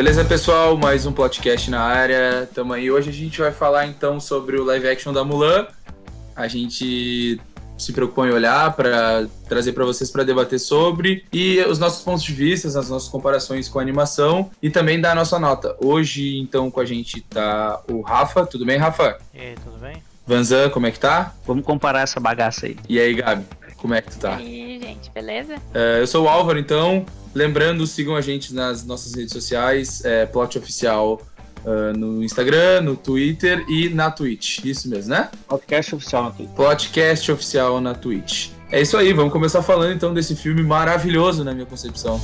Beleza, pessoal? Mais um podcast na área. Tamo aí. Hoje a gente vai falar então sobre o live action da Mulan. A gente se preocupou em olhar para trazer para vocês para debater sobre e os nossos pontos de vista, as nossas comparações com a animação e também dar a nossa nota. Hoje, então, com a gente tá o Rafa. Tudo bem, Rafa? E aí, tudo bem? Vanzan, como é que tá? Vamos comparar essa bagaça aí. E aí, Gabi? Como é que tu tá? E aí, gente, beleza? Uh, eu sou o Álvaro, então. Lembrando, sigam a gente nas nossas redes sociais, é, Plot Oficial uh, no Instagram, no Twitter e na Twitch. Isso mesmo, né? Podcast Oficial na Twitch. Podcast Oficial na Twitch. É isso aí, vamos começar falando então desse filme maravilhoso, na minha concepção.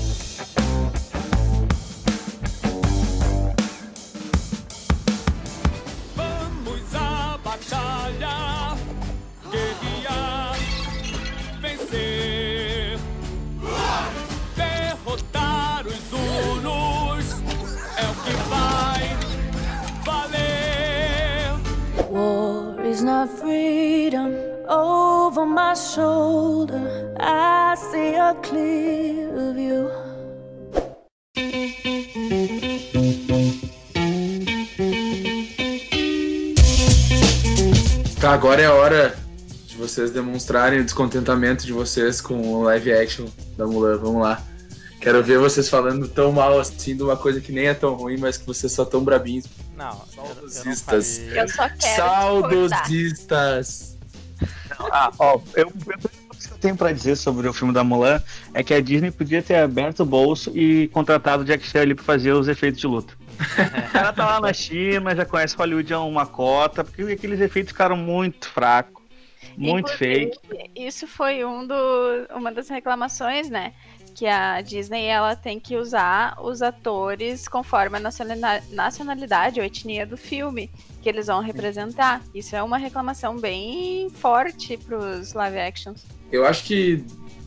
Agora é a hora de vocês demonstrarem o descontentamento de vocês com o live action da Mulan. Vamos lá. Quero ver vocês falando tão mal assim de uma coisa que nem é tão ruim, mas que vocês só tão brabinhos. Não, saudosistas. Eu, eu só quero. Saudosistas. Ah, ó, eu, eu, que eu tenho pra dizer sobre o filme da Mulan é que a Disney podia ter aberto o bolso e contratado o Jack Chan ali pra fazer os efeitos de luta. O cara tá lá na China, já conhece Hollywood há uma cota, porque aqueles efeitos ficaram muito fracos, muito fake. Isso foi um do, uma das reclamações, né? que a Disney ela tem que usar os atores conforme a nacionalidade ou etnia do filme que eles vão representar. Isso é uma reclamação bem forte para os live actions. Eu acho que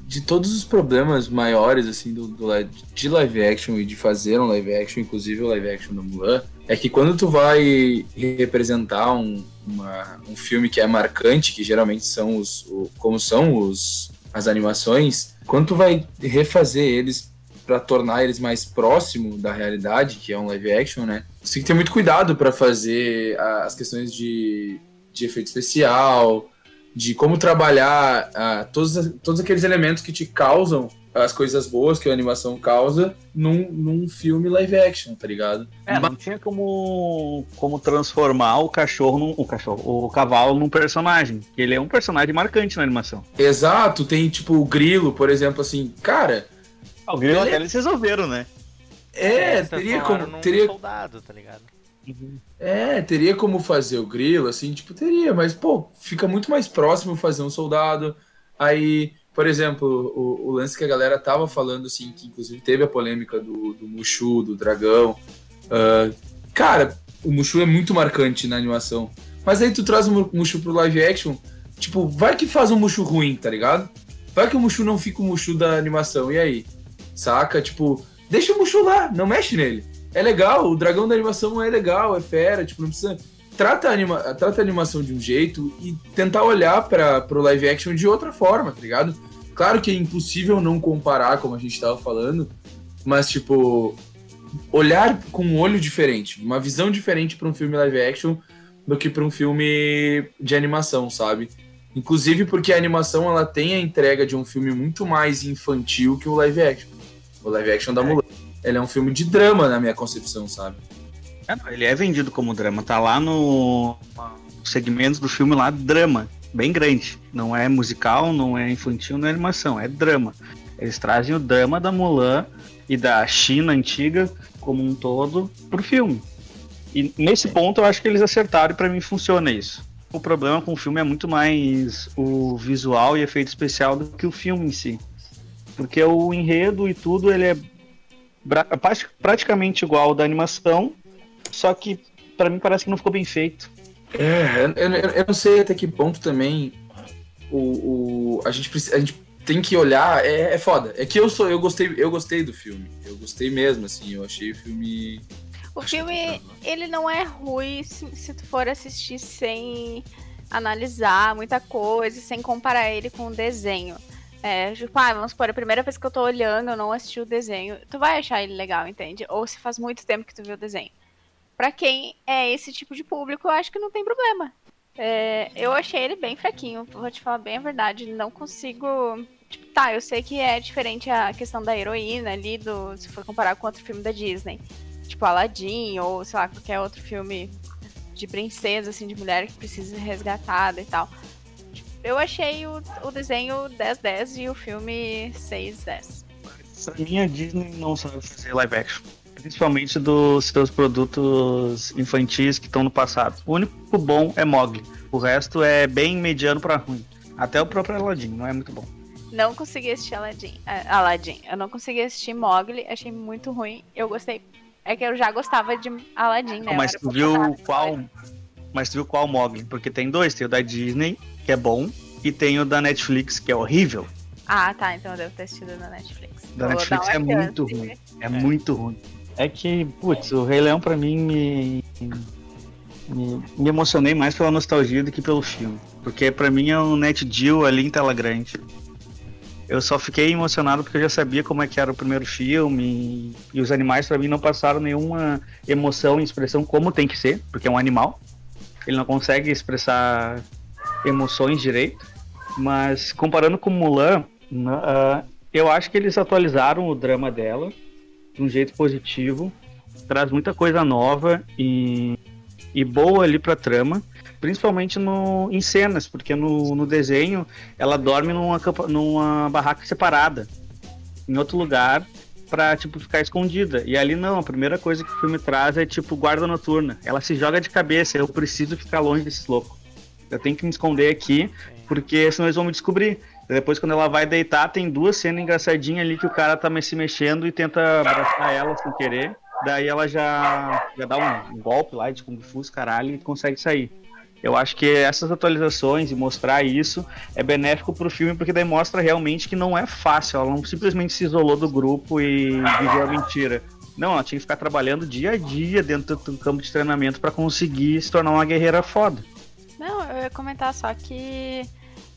de todos os problemas maiores assim do, do, de live action e de fazer um live action, inclusive o live action da Mulan, é que quando tu vai representar um, uma, um filme que é marcante, que geralmente são os o, como são os as animações, quando tu vai refazer eles para tornar eles mais próximo da realidade, que é um live action, né? Você tem que ter muito cuidado para fazer as questões de, de efeito especial, de como trabalhar uh, todos, todos aqueles elementos que te causam as coisas boas que a animação causa num, num filme live action, tá ligado? É, não tinha como, como transformar o cachorro num, o cachorro, o cavalo num personagem. Ele é um personagem marcante na animação. Exato, tem tipo o grilo, por exemplo, assim, cara. Ah, o grilo ele... eles resolveram, né? É, é teria como. Teria... soldado, tá ligado? É, teria como fazer o grilo, assim, tipo, teria, mas, pô, fica muito mais próximo fazer um soldado. Aí por exemplo, o, o, lance que a galera tava falando, assim, que inclusive teve a polêmica do, do Mushu, do dragão. Uh, cara, o Mushu é muito marcante na animação. Mas aí tu traz o Mushu pro live action, tipo, vai que faz um Mushu ruim, tá ligado? Vai que o Mushu não fica o Mushu da animação, e aí? Saca? Tipo, deixa o Mushu lá, não mexe nele. É legal, o dragão da animação é legal, é fera, tipo, não precisa. Trata a, anima... trata a animação de um jeito e tentar olhar para pro live action de outra forma, tá ligado? Claro que é impossível não comparar, como a gente estava falando, mas, tipo, olhar com um olho diferente, uma visão diferente para um filme live action do que para um filme de animação, sabe? Inclusive porque a animação ela tem a entrega de um filme muito mais infantil que o live action. O live action da é. Mulan. Ele é um filme de drama na minha concepção, sabe? É, ele é vendido como drama, tá lá no segmento do filme lá, drama bem grande. Não é musical, não é infantil, não é animação, é drama. Eles trazem o drama da Mulan e da China antiga como um todo pro filme. E nesse ponto eu acho que eles acertaram e para mim funciona isso. O problema com o filme é muito mais o visual e efeito especial do que o filme em si. Porque o enredo e tudo ele é praticamente igual ao da animação, só que para mim parece que não ficou bem feito. É, eu, eu, eu, não sei até que ponto também o, o a, gente, a gente tem que olhar, é, é foda. É que eu sou, eu gostei, eu gostei do filme. Eu gostei mesmo, assim, eu achei o filme. O filme, ele não é ruim se, se tu for assistir sem analisar muita coisa, sem comparar ele com o desenho. É, tipo, ah, vamos supor, a primeira vez que eu tô olhando, eu não assisti o desenho, tu vai achar ele legal, entende? Ou se faz muito tempo que tu viu o desenho. Pra quem é esse tipo de público, eu acho que não tem problema. É, eu achei ele bem fraquinho, vou te falar bem a verdade. Não consigo. Tipo, tá, eu sei que é diferente a questão da heroína ali, do, se for comparar com outro filme da Disney. Tipo Aladdin, ou sei lá, qualquer outro filme de princesa, assim, de mulher que precisa ser resgatada e tal. Eu achei o, o desenho 10-10 e o filme 6-10. Pra mim, a Disney não sabe fazer live action. Principalmente dos seus produtos infantis que estão no passado. O único bom é Mogli. O resto é bem mediano para ruim. Até o próprio Aladdin não é muito bom. Não consegui assistir Aladdin. Uh, Aladdin. Eu não consegui assistir Mogli, achei muito ruim. Eu gostei. É que eu já gostava de Aladdin, né? Mas tu viu qual. Mas tu viu qual Mogli? Porque tem dois, tem o da Disney que é bom, e tem o da Netflix, que é horrível. Ah, tá. Então eu devo ter assistido da Netflix. Da Vou Netflix é muito ruim. É, é, muito ruim. É que, putz, o Rei Leão pra mim me, me, me, emocionei mais pela nostalgia do que pelo filme. Porque pra mim é um Net Deal ali em tela grande. Eu só fiquei emocionado porque eu já sabia como é que era o primeiro filme e os animais para mim não passaram nenhuma emoção e expressão como tem que ser, porque é um animal. Ele não consegue expressar emoções direito. Mas comparando com Mulan, uh, eu acho que eles atualizaram o drama dela de um jeito positivo. Traz muita coisa nova e, e boa ali pra trama. Principalmente no, em cenas, porque no, no desenho ela dorme numa, numa barraca separada, em outro lugar, pra, tipo, ficar escondida. E ali não, a primeira coisa que o filme traz é, tipo, guarda noturna. Ela se joga de cabeça, eu preciso ficar longe desses loucos. Eu tenho que me esconder aqui, porque senão eles vão me descobrir. Depois, quando ela vai deitar, tem duas cenas engraçadinhas ali que o cara tá se mexendo e tenta abraçar ela sem querer. Daí ela já, já dá um, um golpe lá de Kung Fu, caralho, e consegue sair. Eu acho que essas atualizações e mostrar isso é benéfico pro filme, porque daí mostra realmente que não é fácil. Ela não simplesmente se isolou do grupo e viveu a mentira. Não, ela tinha que ficar trabalhando dia a dia dentro do campo de treinamento para conseguir se tornar uma guerreira foda. Não, eu ia comentar só que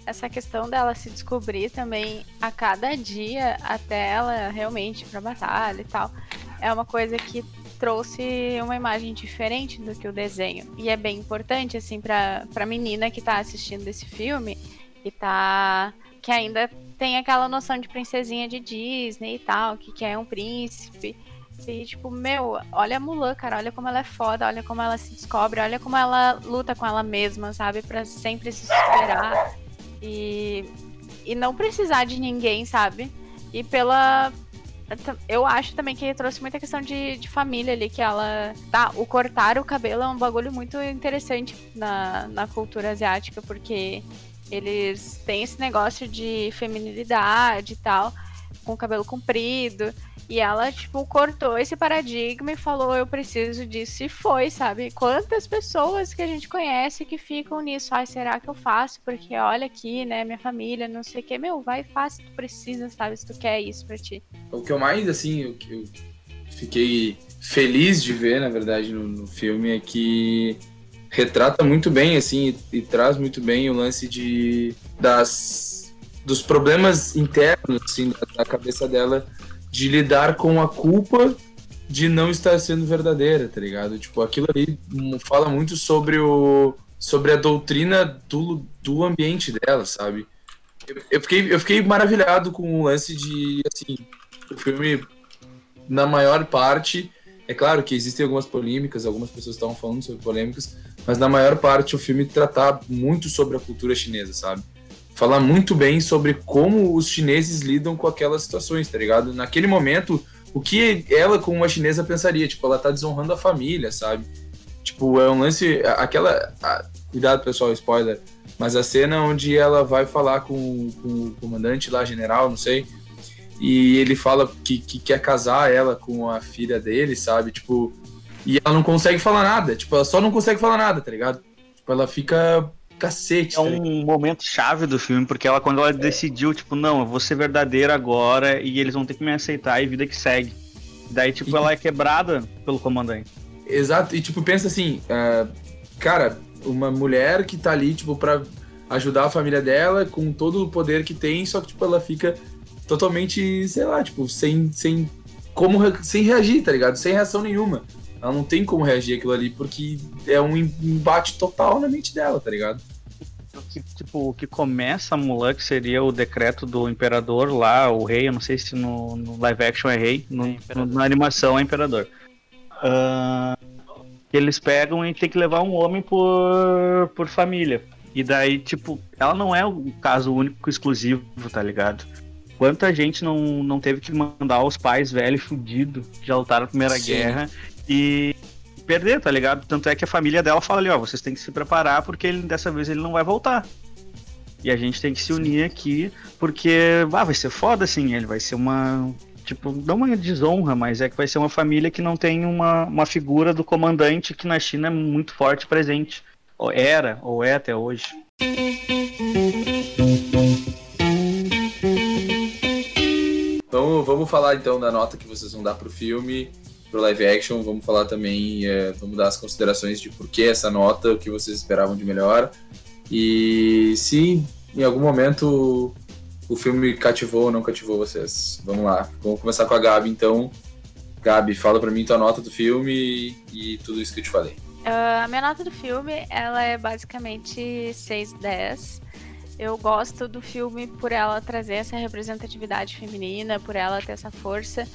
essa questão dela se descobrir também a cada dia até ela realmente pra batalha e tal, é uma coisa que trouxe uma imagem diferente do que o desenho. E é bem importante, assim, pra, pra menina que tá assistindo esse filme e tá. que ainda tem aquela noção de princesinha de Disney e tal, que quer um príncipe. E, tipo, meu, olha a Mulan, cara, olha como ela é foda, olha como ela se descobre, olha como ela luta com ela mesma, sabe? Pra sempre se superar e, e não precisar de ninguém, sabe? E pela. Eu acho também que trouxe muita questão de, de família ali, que ela. Tá, o cortar o cabelo é um bagulho muito interessante na, na cultura asiática, porque eles têm esse negócio de feminilidade e tal, com cabelo comprido. E ela, tipo, cortou esse paradigma e falou: eu preciso disso. E foi, sabe? Quantas pessoas que a gente conhece que ficam nisso? Ai, será que eu faço? Porque olha aqui, né? Minha família, não sei o que. Meu, vai e faz se tu precisa, sabe? Se tu quer isso pra ti. O que eu mais, assim, o que eu fiquei feliz de ver, na verdade, no, no filme é que retrata muito bem, assim, e, e traz muito bem o lance de das dos problemas internos, assim, da, cabeça dela de lidar com a culpa de não estar sendo verdadeira, tá ligado? Tipo, aquilo ali fala muito sobre o sobre a doutrina do, do ambiente dela, sabe? Eu, eu, fiquei, eu fiquei maravilhado com o lance de, assim, o filme, na maior parte, é claro que existem algumas polêmicas, algumas pessoas estavam falando sobre polêmicas, mas na maior parte o filme tratar muito sobre a cultura chinesa, sabe? Falar muito bem sobre como os chineses lidam com aquelas situações, tá ligado? Naquele momento, o que ela, como uma chinesa, pensaria? Tipo, ela tá desonrando a família, sabe? Tipo, é um lance. Aquela. cuidado, pessoal, spoiler. Mas a cena onde ela vai falar com, com o comandante lá, general, não sei. E ele fala que, que quer casar ela com a filha dele, sabe? Tipo. E ela não consegue falar nada. Tipo, ela só não consegue falar nada, tá ligado? Tipo, ela fica cacete. É tá um momento chave do filme, porque ela, quando ela é. decidiu, tipo, não, eu vou ser verdadeira agora e eles vão ter que me aceitar e vida que segue. Daí, tipo, e... ela é quebrada pelo comandante. Exato, e tipo, pensa assim, uh, cara, uma mulher que tá ali, tipo, pra, ajudar a família dela com todo o poder que tem, só que tipo, ela fica totalmente, sei lá, tipo, sem, sem como sem reagir, tá ligado? Sem reação nenhuma. Ela não tem como reagir aquilo ali porque é um embate total na mente dela, tá ligado? Que, tipo, o que começa a Mulan, que seria o decreto do imperador lá, o rei, eu não sei se no, no live action é rei, no, é no, na animação é imperador. Uh, eles pegam e tem que levar um homem por, por família. E daí, tipo, ela não é o caso único exclusivo, tá ligado? Quanta gente não, não teve que mandar os pais velhos fudidos que já lutaram na Primeira Sim. Guerra e perder, tá ligado? Tanto é que a família dela fala ali, ó, vocês têm que se preparar porque ele, dessa vez ele não vai voltar. E a gente tem que se unir aqui, porque ah, vai ser foda assim, ele vai ser uma. Tipo, não uma desonra, mas é que vai ser uma família que não tem uma, uma figura do comandante que na China é muito forte presente. Ou era, ou é até hoje. Então vamos falar então da nota que vocês vão dar pro filme pro live action, vamos falar também, é, vamos dar as considerações de por que essa nota, o que vocês esperavam de melhor. E se em algum momento o filme cativou ou não cativou vocês. Vamos lá, vamos começar com a Gabi então. Gabi, fala pra mim tua nota do filme e, e tudo isso que eu te falei. Uh, a minha nota do filme, ela é basicamente 6 10. Eu gosto do filme por ela trazer essa representatividade feminina, por ela ter essa força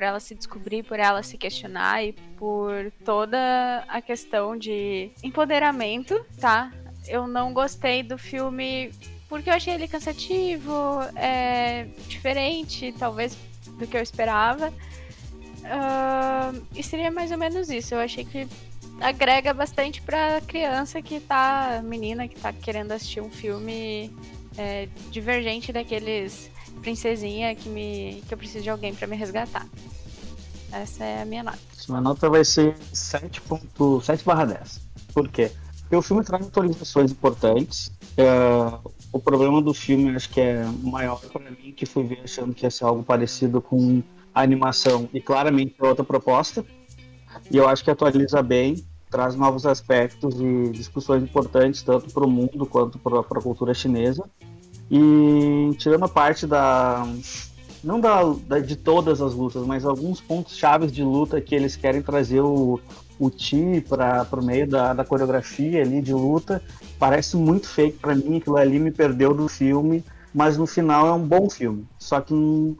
por ela se descobrir, por ela se questionar e por toda a questão de empoderamento, tá? Eu não gostei do filme porque eu achei ele cansativo, é, diferente, talvez do que eu esperava. Uh, e seria mais ou menos isso. Eu achei que agrega bastante pra criança que tá, menina que tá querendo assistir um filme é, divergente daqueles princesinha que, me, que eu preciso de alguém para me resgatar. Essa é a minha nota. Minha nota vai ser 7.7/10. Por quê? Porque o filme traz atualizações importantes. É, o problema do filme acho que é maior para mim, que fui ver achando que ia ser algo parecido com a animação e claramente é outra proposta. E eu acho que atualiza bem, traz novos aspectos e discussões importantes tanto para o mundo quanto para a cultura chinesa. E tirando a parte da. Não da, da, de todas as lutas, mas alguns pontos chaves de luta que eles querem trazer o, o Ti para o meio da, da coreografia ali de luta. Parece muito fake para mim, aquilo ali me perdeu do filme, mas no final é um bom filme. Só que,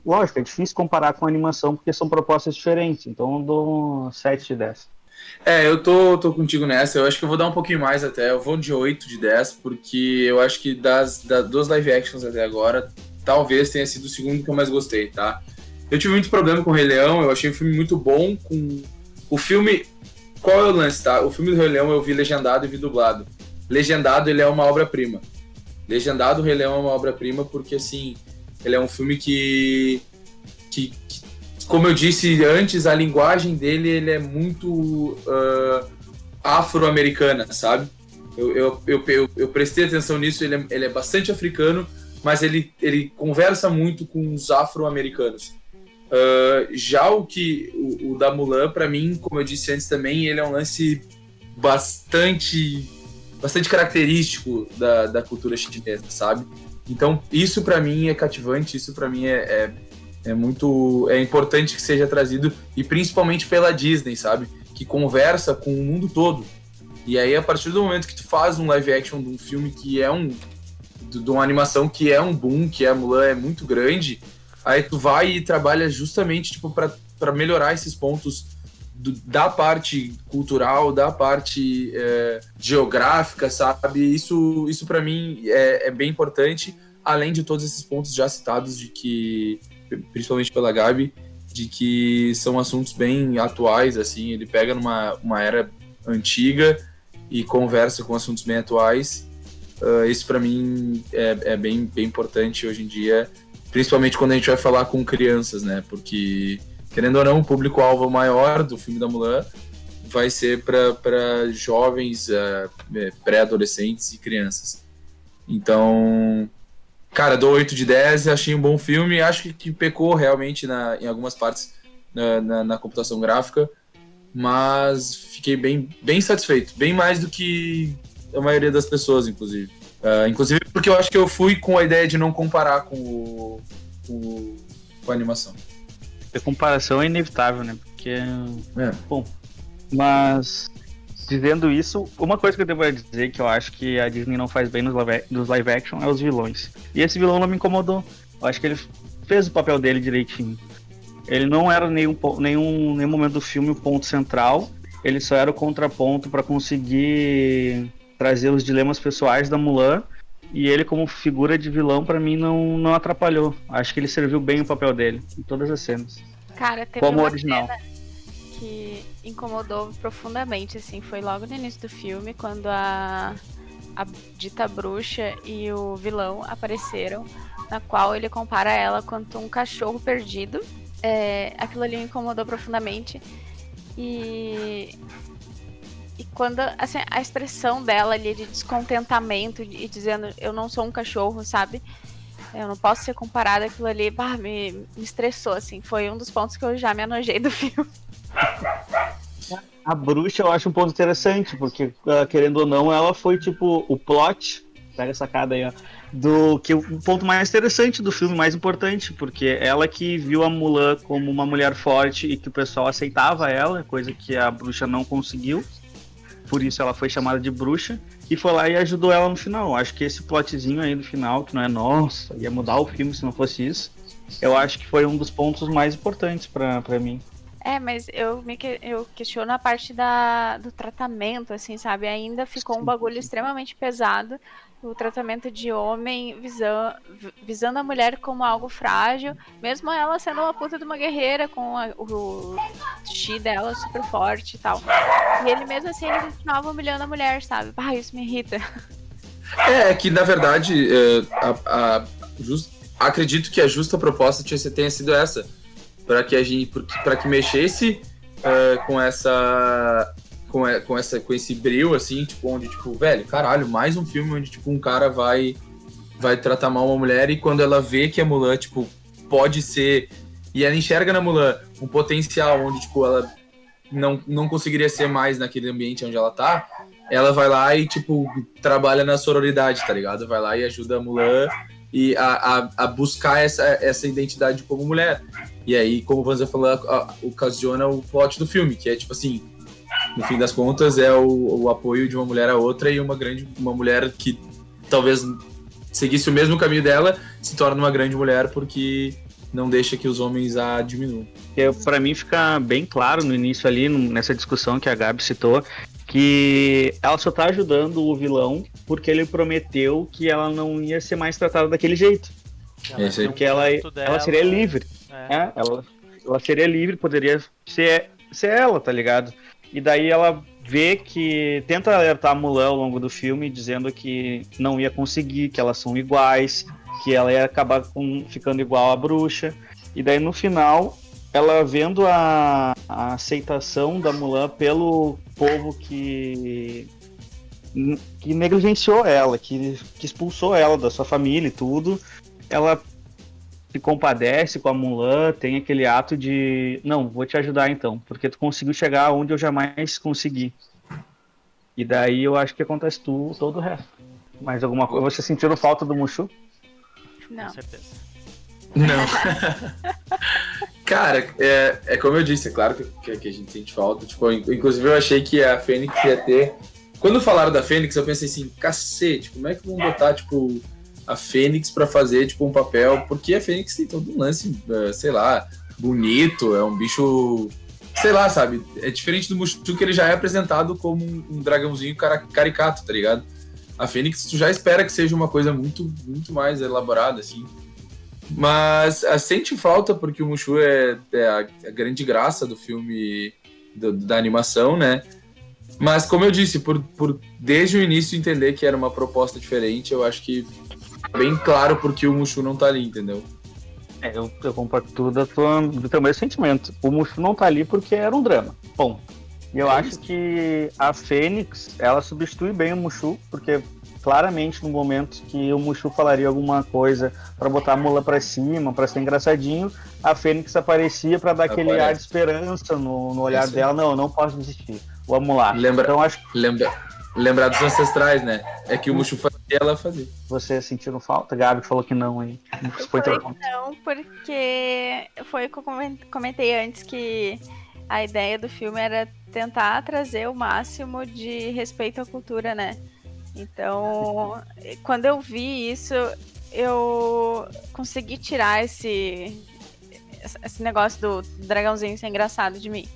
lógico, é difícil comparar com animação porque são propostas diferentes, então eu dou 7 de 10. É, eu tô, tô contigo nessa. Eu acho que eu vou dar um pouquinho mais até. Eu vou de 8 de 10, porque eu acho que das, das duas live actions até agora, talvez tenha sido o segundo que eu mais gostei, tá? Eu tive muito problema com o Rei Leão, eu achei o filme muito bom. Com o filme. Qual é o lance, tá? O filme do Rei Leão eu vi legendado e vi dublado. Legendado, ele é uma obra-prima. Legendado, o Rei Leão é uma obra-prima porque, assim, ele é um filme que, como eu disse antes, a linguagem dele ele é muito uh, afro-americana, sabe? Eu, eu, eu, eu, prestei atenção nisso, ele é, ele é bastante africano, mas ele, ele conversa muito com os afro-americanos. Uh, já o que o, o da Mulan, para mim, como eu disse antes também, ele é um lance bastante bastante característico da, da cultura chinesa, sabe? Então, isso para mim é cativante, isso para mim é, é, é muito é importante que seja trazido e principalmente pela Disney, sabe? Que conversa com o mundo todo. E aí a partir do momento que tu faz um live action de um filme que é um de uma animação que é um boom, que é Mulan é muito grande, aí tu vai e trabalha justamente tipo para melhorar esses pontos do, da parte cultural, da parte é, geográfica, sabe? Isso isso para mim é, é bem importante, além de todos esses pontos já citados de que principalmente pela Gabi, de que são assuntos bem atuais, assim, ele pega numa uma era antiga e conversa com assuntos bem atuais. Uh, isso para mim é, é, bem, bem importante hoje em dia, principalmente quando a gente vai falar com crianças, né? Porque, querendo ou não, o público-alvo maior do filme da Mulan vai ser para jovens, uh, pré-adolescentes e crianças. Então, Cara, dou 8 de 10, achei um bom filme. Acho que, que pecou realmente na, em algumas partes na, na, na, computação gráfica, mas fiquei bem, bem satisfeito. Bem mais do que a maioria das pessoas, inclusive. Uh, inclusive porque eu acho que eu fui com a ideia de não comparar com, o, com, com a animação. A comparação é inevitável, né? Porque. É. Bom. Mas. Dizendo isso, uma coisa que eu devo dizer que eu acho que a Disney não faz bem nos live, nos live action é os vilões. E esse vilão não me incomodou. Eu acho que ele fez o papel dele direitinho. Ele não era nenhum, nenhum, nenhum momento do filme o ponto central, ele só era o contraponto para conseguir trazer os dilemas pessoais da Mulan. E ele, como figura de vilão, para mim não, não atrapalhou. Acho que ele serviu bem o papel dele em todas as cenas. Cara, teve como uma original. cena que incomodou profundamente, assim, foi logo no início do filme, quando a, a dita bruxa e o vilão apareceram, na qual ele compara ela quanto um cachorro perdido é, aquilo ali me incomodou profundamente. E. E quando assim, a expressão dela ali de descontentamento e dizendo eu não sou um cachorro, sabe? Eu não posso ser comparada aquilo ali, bah, me, me estressou, assim. Foi um dos pontos que eu já me anojei do filme. A bruxa eu acho um ponto interessante, porque, ah, querendo ou não, ela foi tipo o plot. Pega essa sacada aí, ó do que o ponto mais interessante do filme, mais importante, porque ela que viu a Mulan como uma mulher forte e que o pessoal aceitava ela, coisa que a bruxa não conseguiu. Por isso ela foi chamada de bruxa e foi lá e ajudou ela no final. Acho que esse plotzinho aí do final, que não é nossa, ia mudar o filme se não fosse isso. Eu acho que foi um dos pontos mais importantes para mim. É, mas eu me que, eu questiono a parte da, do tratamento, assim, sabe? Ainda ficou um bagulho extremamente pesado o tratamento de homem visando, visando a mulher como algo frágil, mesmo ela sendo uma puta de uma guerreira com a, o chi dela super forte e tal. E ele mesmo assim ele continuava humilhando a mulher, sabe? Ah, isso me irrita. É, é que na verdade, é, a, a just, acredito que a justa proposta tenha sido essa, para que a gente, para que mexesse é, com essa com, com, essa, com esse brilho, assim, tipo, onde, tipo, velho, caralho, mais um filme onde, tipo, um cara vai, vai tratar mal uma mulher e quando ela vê que a Mulan, tipo, pode ser. E ela enxerga na Mulan um potencial onde, tipo, ela não, não conseguiria ser mais naquele ambiente onde ela tá, ela vai lá e, tipo, trabalha na sororidade, tá ligado? Vai lá e ajuda a Mulan e a, a, a buscar essa, essa identidade como mulher. E aí, como o Vanza falou, ocasiona o plot do filme, que é tipo assim, no fim das contas, é o, o, apoio de uma mulher a outra e uma grande uma mulher que talvez seguisse o mesmo caminho dela se torna uma grande mulher porque não deixa que os homens a diminuam. É, Para mim fica bem claro no início ali, nessa discussão que a Gabi citou, que ela só tá ajudando o vilão porque ele prometeu que ela não ia ser mais tratada daquele jeito. Ela porque ela, ela seria livre. É. É, ela, ela seria livre, poderia ser, ser ela, tá ligado? E daí ela vê que tenta alertar a Mulan ao longo do filme, dizendo que não ia conseguir, que elas são iguais, que ela ia acabar com, ficando igual à bruxa. E daí no final, ela vendo a, a aceitação da Mulan pelo povo que que negligenciou ela, que, que expulsou ela da sua família e tudo, ela se compadece com a Mulan, tem aquele ato de não, vou te ajudar então, porque tu conseguiu chegar onde eu jamais consegui. E daí eu acho que acontece tudo, todo o resto. Mais alguma coisa? Você sentiu falta do Mushu? Não. Com certeza. Não. Cara, é, é como eu disse, é claro que, que, a gente sente falta. Tipo, inclusive eu achei que a Fênix ia ter. Quando falaram da Fênix, eu pensei assim, cacete, como é que vão botar, tipo, a Fênix para fazer tipo um papel, porque a Fênix tem todo um lance, é, sei lá, bonito, é um bicho, sei lá, sabe? É diferente do Mushu que ele já é apresentado como um dragãozinho caricato, tá ligado? A Fênix tu já espera que seja uma coisa muito, muito mais elaborada, assim. Mas a, sente falta porque o Mushu é, é a, a, grande graça do filme, do, da animação, né? Mas como eu disse, por, por desde o início entender que era uma proposta diferente, eu acho que bem claro porque o Mushu não tá ali, entendeu? É, eu, eu compartilho da tua, do teu mesmo sentimento. O Mushu não tá ali porque era um drama. Bom. E eu é acho isso. que a Fênix, ela substitui bem o Mushu, porque claramente no momento que o Mushu falaria alguma coisa para botar a mula para cima, para ser engraçadinho, a Fênix aparecia para dar Aparece. aquele ar de esperança no, no olhar dela. Não, eu não posso desistir. Vamos lá. Lembra, então, acho... lembra, lembrar dos ancestrais, né? É que o Mushu faz ela fazer. Você sentiram falta? Gabi falou que não, hein? Foi não, porque foi o que eu comentei antes que a ideia do filme era tentar trazer o máximo de respeito à cultura, né? Então, quando eu vi isso, eu consegui tirar esse esse negócio do dragãozinho ser engraçado de mim.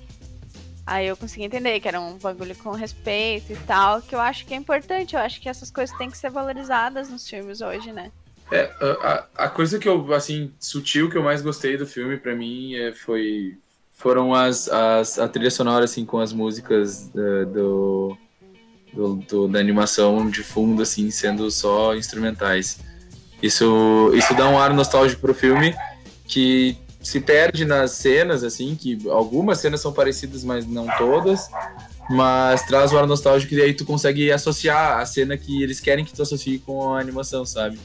Aí eu consegui entender que era um bagulho com respeito e tal, que eu acho que é importante. Eu acho que essas coisas têm que ser valorizadas nos filmes hoje, né? É, a, a coisa que eu, assim, sutil que eu mais gostei do filme, para mim, é, foi foram as, as a trilha sonora, assim, com as músicas uh, do, do, do, da animação de fundo, assim, sendo só instrumentais. Isso, isso dá um ar nostálgico pro filme, que se perde nas cenas, assim, que algumas cenas são parecidas, mas não todas. Mas traz o ar nostálgico e aí tu consegue associar a cena que eles querem que tu associe com a animação, sabe?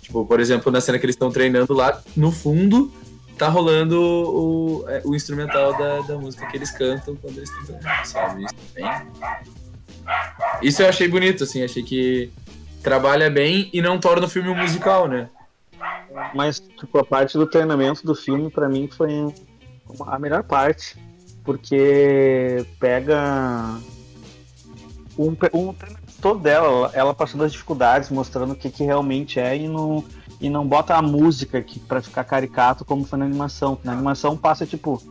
Tipo, por exemplo, na cena que eles estão treinando lá, no fundo, tá rolando o, é, o instrumental da, da música que eles cantam quando eles estão treinando, sabe? Isso, bem... Isso eu achei bonito, assim, achei que trabalha bem e não torna o filme um musical, né? Mas, tipo, a parte do treinamento do filme, para mim, foi a melhor parte. Porque pega um, um todo dela, ela passando as dificuldades, mostrando o que, que realmente é e não, e não bota a música aqui para ficar caricato como foi na animação. Na animação passa, tipo,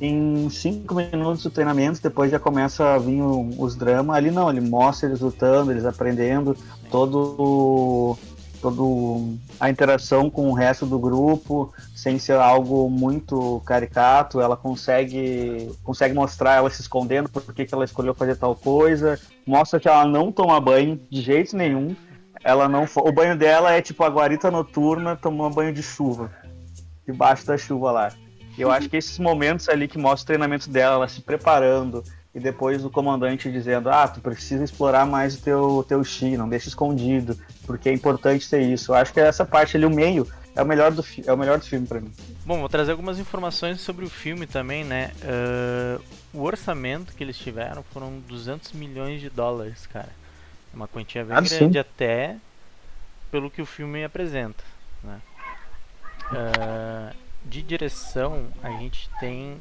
em cinco minutos do treinamento, depois já começa a vir os dramas. Ali não, ele mostra eles lutando, eles aprendendo, todo todo a interação com o resto do grupo, sem ser algo muito caricato, ela consegue consegue mostrar ela se escondendo por que ela escolheu fazer tal coisa, mostra que ela não toma banho de jeito nenhum, ela não o banho dela é tipo a guarita noturna tomando banho de chuva, debaixo da chuva lá. Eu acho que esses momentos ali que mostra o treinamento dela, ela se preparando, e depois o comandante dizendo: Ah, tu precisa explorar mais o teu, teu chi, não deixa escondido, porque é importante ter isso. Eu acho que essa parte ali, o meio, é o melhor do, é o melhor do filme para mim. Bom, vou trazer algumas informações sobre o filme também, né? Uh, o orçamento que eles tiveram foram 200 milhões de dólares, cara. É uma quantia bem ah, grande sim. até pelo que o filme apresenta, né? Uh, de direção, a gente tem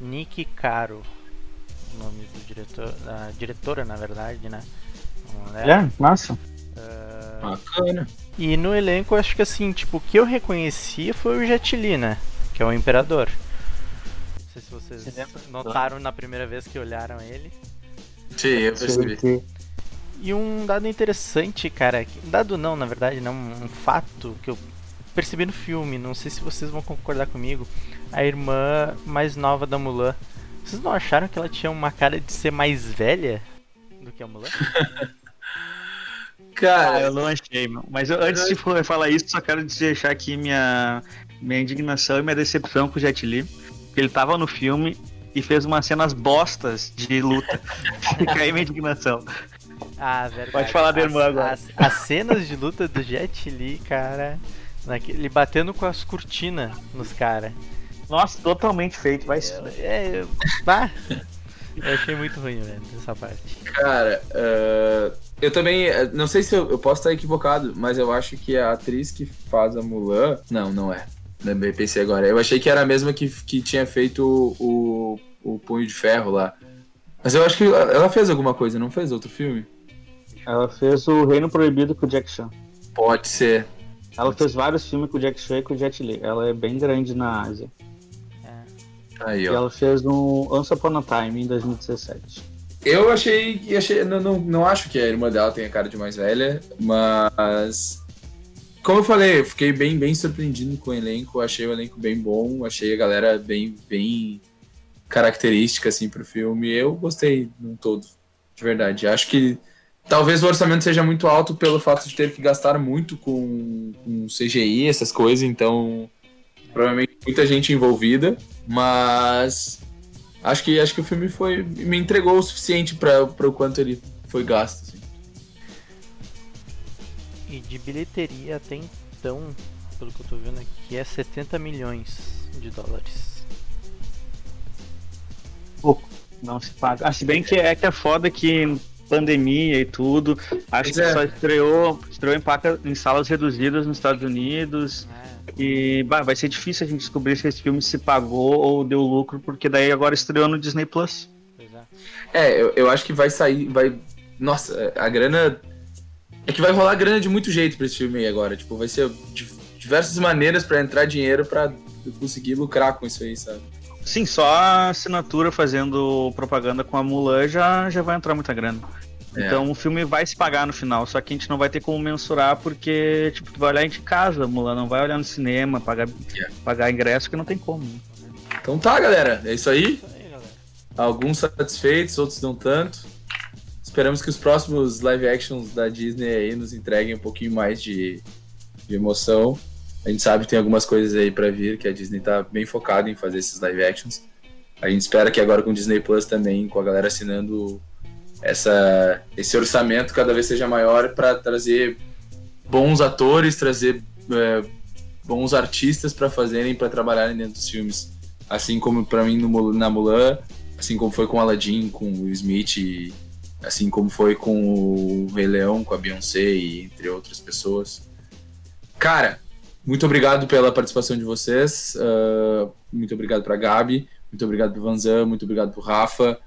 Nick Caro, o nome do diretor, da diretora, na verdade, né? É, massa. Uh, Bacana. E no elenco, acho que assim, tipo, o que eu reconheci foi o Jet Li, né? Que é o Imperador. Não sei se vocês notaram na primeira vez que olharam ele. Sim, eu percebi. E um dado interessante, cara, dado não, na verdade, não, um fato que eu percebi no filme, não sei se vocês vão concordar comigo, a irmã mais nova da Mulan vocês não acharam que ela tinha uma cara de ser mais velha do que a Mulan? Cara, ah, eu não achei, meu. Mas eu, antes de falar isso, só quero deixar aqui minha, minha indignação e minha decepção com o Jet Li. Que ele tava no filme e fez umas cenas bostas de luta. Fica aí minha indignação. Ah, verdade. Pode falar da irmã agora. As, as, cenas de luta do Jet Li, cara. Naquele, batendo com as cortinas nos caras. Nossa, totalmente feito, vai se É, é, bah, eu achei muito ruim, velho, essa parte. Cara, uh, eu também. Eh, não sei se eu, eu, posso estar equivocado, mas eu acho que a atriz que faz a Mulan. Não, não é. Eu pensei agora. Eu achei que era a mesma que, que tinha feito o, o Punho de Ferro lá. Mas eu acho que ela fez alguma coisa, não fez outro filme? Ela fez o Reino Proibido com o Jack Chan. Pode ser. Ela fez vários filmes com o Jack Chan e com o Jet Li. Ela é bem grande na Ásia. Aí, ó. ela fez no Once Upon a Time em 2017. Eu achei que achei, não, não, não acho que a irmã dela tenha cara de mais velha, mas como eu falei, eu fiquei bem, bem surpreendido com o elenco, achei o elenco bem bom, achei a galera bem, bem característica assim pro filme. Eu gostei no todo, de verdade. Acho que talvez o orçamento seja muito alto pelo fato de ter que gastar muito com, com CGI, essas coisas, então provavelmente muita gente envolvida, mas acho que acho que o filme foi me entregou o suficiente para o quanto ele foi gasto. Assim. E de bilheteria até então, pelo que eu tô vendo aqui, é 70 milhões de dólares. Pouco, não se paga. Ah, se bem que é que é foda que pandemia e tudo. Acho pois que é. só estreou, estreou em, paca, em salas reduzidas nos Estados Unidos. E bah, vai ser difícil a gente descobrir se esse filme se pagou ou deu lucro, porque daí agora estreou no Disney Plus. É, é eu, eu acho que vai sair. Vai... Nossa, a grana. É que vai rolar grana de muito jeito pra esse filme aí agora. Tipo, vai ser diversas maneiras para entrar dinheiro para conseguir lucrar com isso aí, sabe? Sim, só a assinatura fazendo propaganda com a Mulan já, já vai entrar muita grana. É. Então o filme vai se pagar no final, só que a gente não vai ter como mensurar porque, tipo, tu vai olhar em casa, Mulan, não vai olhar no cinema, pagar, yeah. É. pagar ingresso que não tem como. Então tá, galera, é isso aí. É isso aí Alguns satisfeitos, outros não tanto. Esperamos que os próximos live actions da Disney aí nos entreguem um pouquinho mais de, de emoção. A gente sabe que tem algumas coisas aí para vir, que a Disney tá bem focada em fazer esses live actions. A gente espera que agora com o Disney Plus também, com a galera assinando essa, esse orçamento cada vez seja maior para trazer bons atores, trazer é, bons artistas para fazerem, para trabalharem dentro dos filmes. Assim como para mim no, na Mulan, assim como foi com Aladdin, com o Smith, e assim como foi com o Rei Leão, com a Beyoncé e entre outras pessoas. Cara, muito obrigado pela participação de vocês. Uh, muito obrigado para Gabi. Muito obrigado pro Vanzan. Muito obrigado pro Rafa.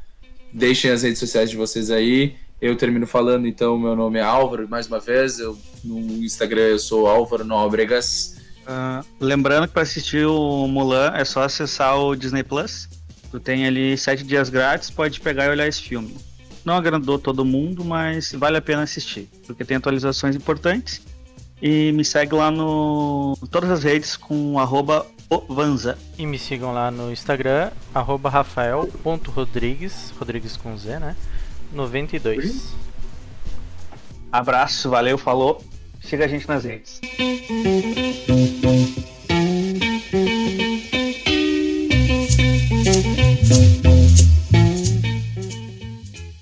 Deixem as redes sociais de vocês aí. Eu termino falando, então, meu nome é Álvaro, mais uma vez. Eu, no Instagram eu sou Álvaro Nóbregas. Uh, lembrando que para assistir o Mulan é só acessar o Disney Plus. Tu tem ali sete dias grátis, pode pegar e olhar esse filme. Não agradou todo mundo, mas vale a pena assistir, porque tem atualizações importantes e me segue lá no todas as redes com arroba Vanza. E me sigam lá no Instagram, arroba rafael.rodrigues, Rodrigues com Z, né? 92. Abraço, valeu, falou. Siga a gente nas redes.